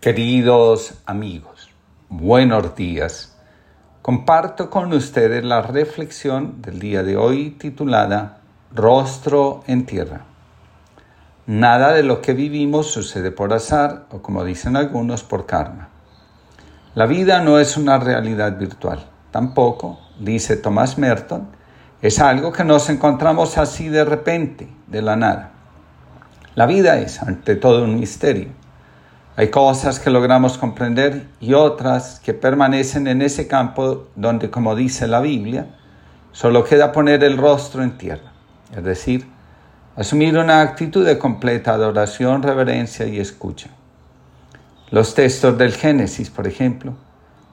Queridos amigos, buenos días. Comparto con ustedes la reflexión del día de hoy titulada Rostro en tierra. Nada de lo que vivimos sucede por azar o como dicen algunos por karma. La vida no es una realidad virtual. Tampoco, dice Thomas Merton, es algo que nos encontramos así de repente, de la nada. La vida es, ante todo, un misterio hay cosas que logramos comprender y otras que permanecen en ese campo donde, como dice la Biblia, solo queda poner el rostro en tierra, es decir, asumir una actitud de completa adoración, reverencia y escucha. Los textos del Génesis, por ejemplo,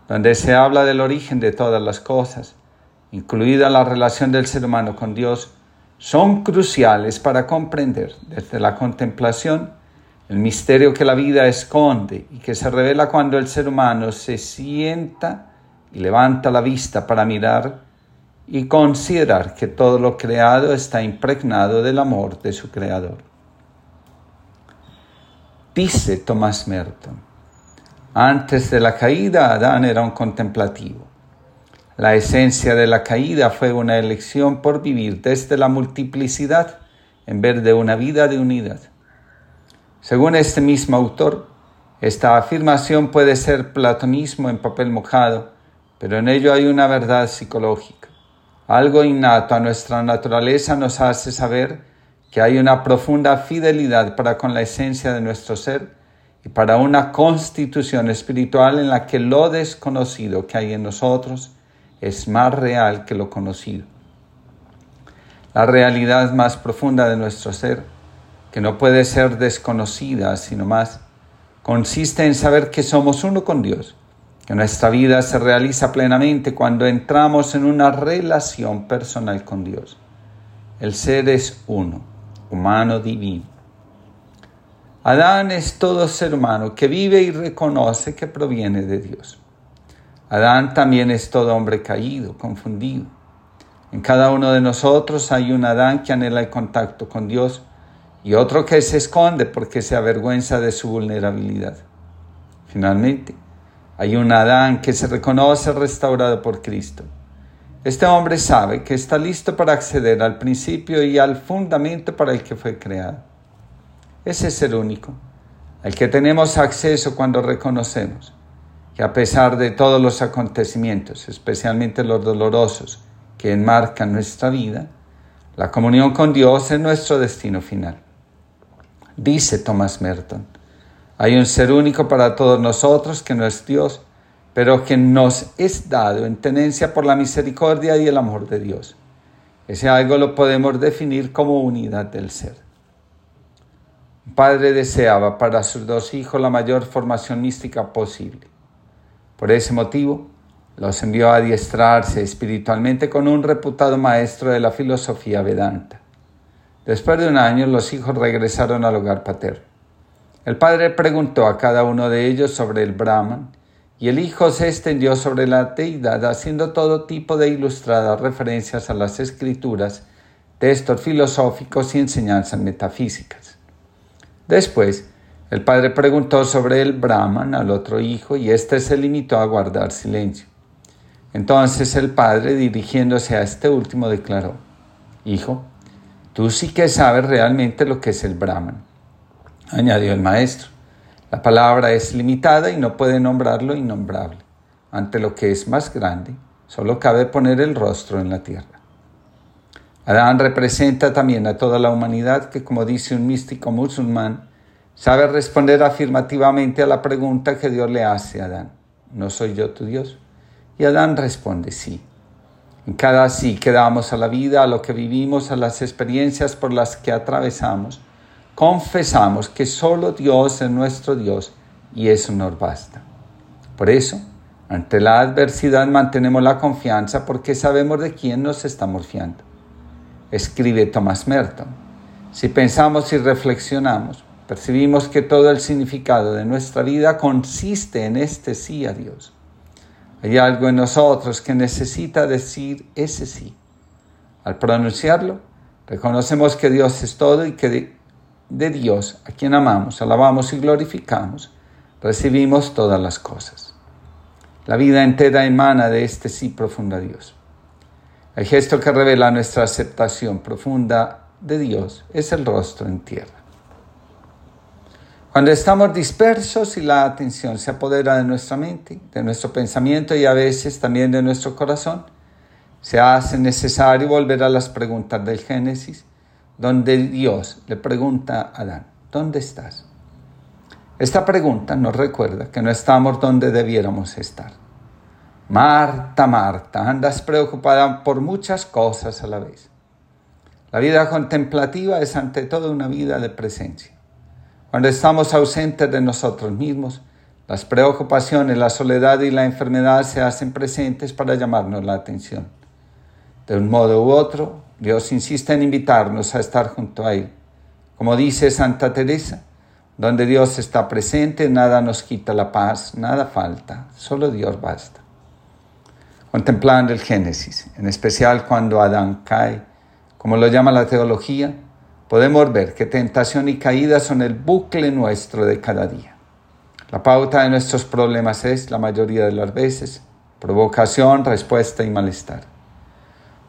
donde se habla del origen de todas las cosas, incluida la relación del ser humano con Dios, son cruciales para comprender desde la contemplación el misterio que la vida esconde y que se revela cuando el ser humano se sienta y levanta la vista para mirar y considerar que todo lo creado está impregnado del amor de su creador. Dice Thomas Merton, antes de la caída Adán era un contemplativo. La esencia de la caída fue una elección por vivir desde la multiplicidad en vez de una vida de unidad. Según este mismo autor, esta afirmación puede ser platonismo en papel mojado, pero en ello hay una verdad psicológica. Algo innato a nuestra naturaleza nos hace saber que hay una profunda fidelidad para con la esencia de nuestro ser y para una constitución espiritual en la que lo desconocido que hay en nosotros es más real que lo conocido. La realidad más profunda de nuestro ser que no puede ser desconocida, sino más, consiste en saber que somos uno con Dios, que nuestra vida se realiza plenamente cuando entramos en una relación personal con Dios. El ser es uno, humano divino. Adán es todo ser humano que vive y reconoce que proviene de Dios. Adán también es todo hombre caído, confundido. En cada uno de nosotros hay un Adán que anhela el contacto con Dios y otro que se esconde porque se avergüenza de su vulnerabilidad. Finalmente, hay un Adán que se reconoce restaurado por Cristo. Este hombre sabe que está listo para acceder al principio y al fundamento para el que fue creado. Ese es el único, al que tenemos acceso cuando reconocemos que a pesar de todos los acontecimientos, especialmente los dolorosos que enmarcan nuestra vida, la comunión con Dios es nuestro destino final. Dice Thomas Merton, hay un ser único para todos nosotros que no es Dios, pero que nos es dado en tenencia por la misericordia y el amor de Dios. Ese algo lo podemos definir como unidad del ser. Un padre deseaba para sus dos hijos la mayor formación mística posible. Por ese motivo, los envió a adiestrarse espiritualmente con un reputado maestro de la filosofía Vedanta. Después de un año, los hijos regresaron al hogar paterno. El padre preguntó a cada uno de ellos sobre el Brahman y el hijo se extendió sobre la deidad haciendo todo tipo de ilustradas referencias a las escrituras, textos filosóficos y enseñanzas metafísicas. Después, el padre preguntó sobre el Brahman al otro hijo y éste se limitó a guardar silencio. Entonces el padre, dirigiéndose a este último, declaró, Hijo, Tú sí que sabes realmente lo que es el Brahman, añadió el maestro. La palabra es limitada y no puede nombrar lo innombrable. Ante lo que es más grande, solo cabe poner el rostro en la tierra. Adán representa también a toda la humanidad que, como dice un místico musulmán, sabe responder afirmativamente a la pregunta que Dios le hace a Adán. ¿No soy yo tu Dios? Y Adán responde sí. En cada sí que damos a la vida, a lo que vivimos, a las experiencias por las que atravesamos, confesamos que solo Dios es nuestro Dios y eso nos basta. Por eso, ante la adversidad mantenemos la confianza porque sabemos de quién nos estamos fiando. Escribe Thomas Merton. Si pensamos y reflexionamos, percibimos que todo el significado de nuestra vida consiste en este sí a Dios. Hay algo en nosotros que necesita decir ese sí. Al pronunciarlo, reconocemos que Dios es todo y que de, Dios, a quien amamos, alabamos y glorificamos, recibimos todas las cosas. La vida entera emana de este sí profundo a Dios. El gesto que revela nuestra aceptación profunda de Dios es el rostro en tierra. Cuando estamos dispersos y la atención se apodera de nuestra mente, de nuestro pensamiento y a veces también de nuestro corazón, se hace necesario volver a las preguntas del Génesis, donde Dios le pregunta a Adán, ¿dónde estás? Esta pregunta nos recuerda que no estamos donde debiéramos estar. Marta, Marta, andas preocupada por muchas cosas a la vez. La vida contemplativa es ante todo una vida de presencia. Cuando estamos ausentes de nosotros mismos, las preocupaciones, la soledad y la enfermedad se hacen presentes para llamarnos la atención. De un modo u otro, Dios insiste en invitarnos a estar junto a Él. Como dice Santa Teresa, donde Dios está presente, nada nos quita la paz, nada falta, solo Dios basta. Contemplando el Génesis, en especial cuando Adán cae, como lo llama la teología, podemos ver que tentación y caída son el bucle nuestro de cada día. La pauta de nuestros problemas es, la mayoría de las veces, provocación, respuesta y malestar.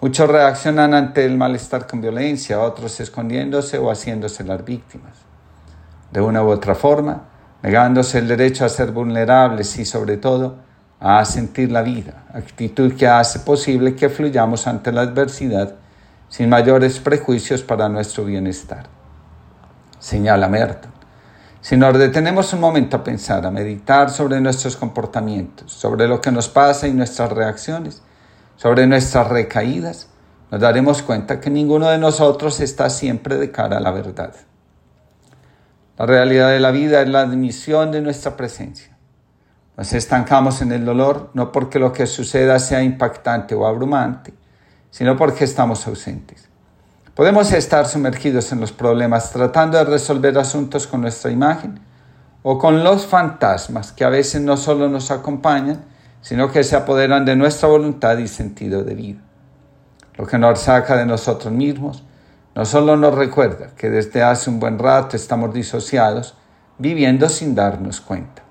Muchos reaccionan ante el malestar con violencia, otros escondiéndose o haciéndose las víctimas. De una u otra forma, negándose el derecho a ser vulnerables y sobre todo a sentir la vida, actitud que hace posible que fluyamos ante la adversidad sin mayores prejuicios para nuestro bienestar. Señala Merton. Si nos detenemos un momento a pensar, a meditar sobre nuestros comportamientos, sobre lo que nos pasa y nuestras reacciones, sobre nuestras recaídas, nos daremos cuenta que ninguno de nosotros está siempre de cara a la verdad. La realidad de la vida es la admisión de nuestra presencia. Nos estancamos en el dolor no porque lo que suceda sea impactante o abrumante, sino porque estamos ausentes. Podemos estar sumergidos en los problemas tratando de resolver asuntos con nuestra imagen o con los fantasmas que a veces no solo nos acompañan, sino que se apoderan de nuestra voluntad y sentido de vida. Lo que nos saca de nosotros mismos no solo nos recuerda que desde hace un buen rato estamos disociados, viviendo sin darnos cuenta.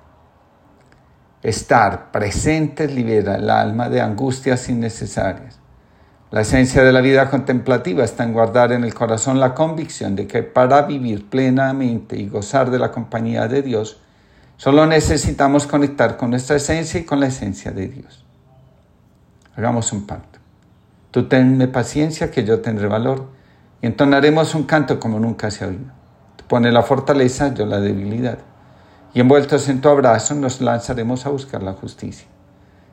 Estar presentes libera el alma de angustias innecesarias la esencia de la vida contemplativa está en guardar en el corazón la convicción de que para vivir plenamente y gozar de la compañía de Dios, solo necesitamos conectar con nuestra esencia y con la esencia de Dios. Hagamos un pacto. Tú tenme paciencia que yo tendré valor y entonaremos un canto como nunca se ha oído. Tú pones la fortaleza, yo la debilidad. Y envueltos en tu abrazo nos lanzaremos a buscar la justicia.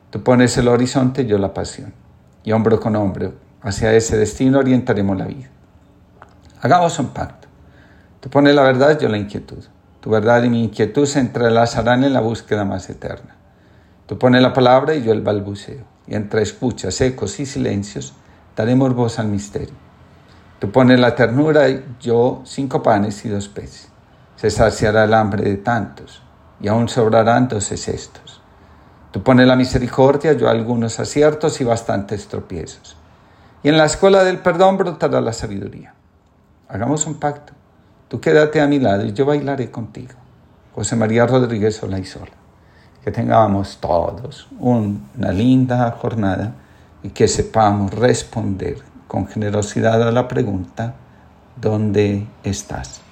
Tú pones el horizonte, yo la pasión y hombro con hombro hacia ese destino orientaremos la vida. Hagamos un pacto. Tú pones la verdad, yo la inquietud. Tu verdad y mi inquietud se entrelazarán en la búsqueda más eterna. Tú pones la palabra y yo el balbuceo. Y entre escuchas, ecos y silencios daremos voz al misterio. Tú pones la ternura y yo cinco panes y dos peces. Se saciará el hambre de tantos y aún sobrarán doce cestos. Tú pones la misericordia, yo algunos aciertos y bastantes tropiezos. Y en la escuela del perdón brotará la sabiduría. Hagamos un pacto. Tú quédate a mi lado y yo bailaré contigo. José María Rodríguez Sola. Que tengamos todos una linda jornada y que sepamos responder con generosidad a la pregunta, ¿dónde estás?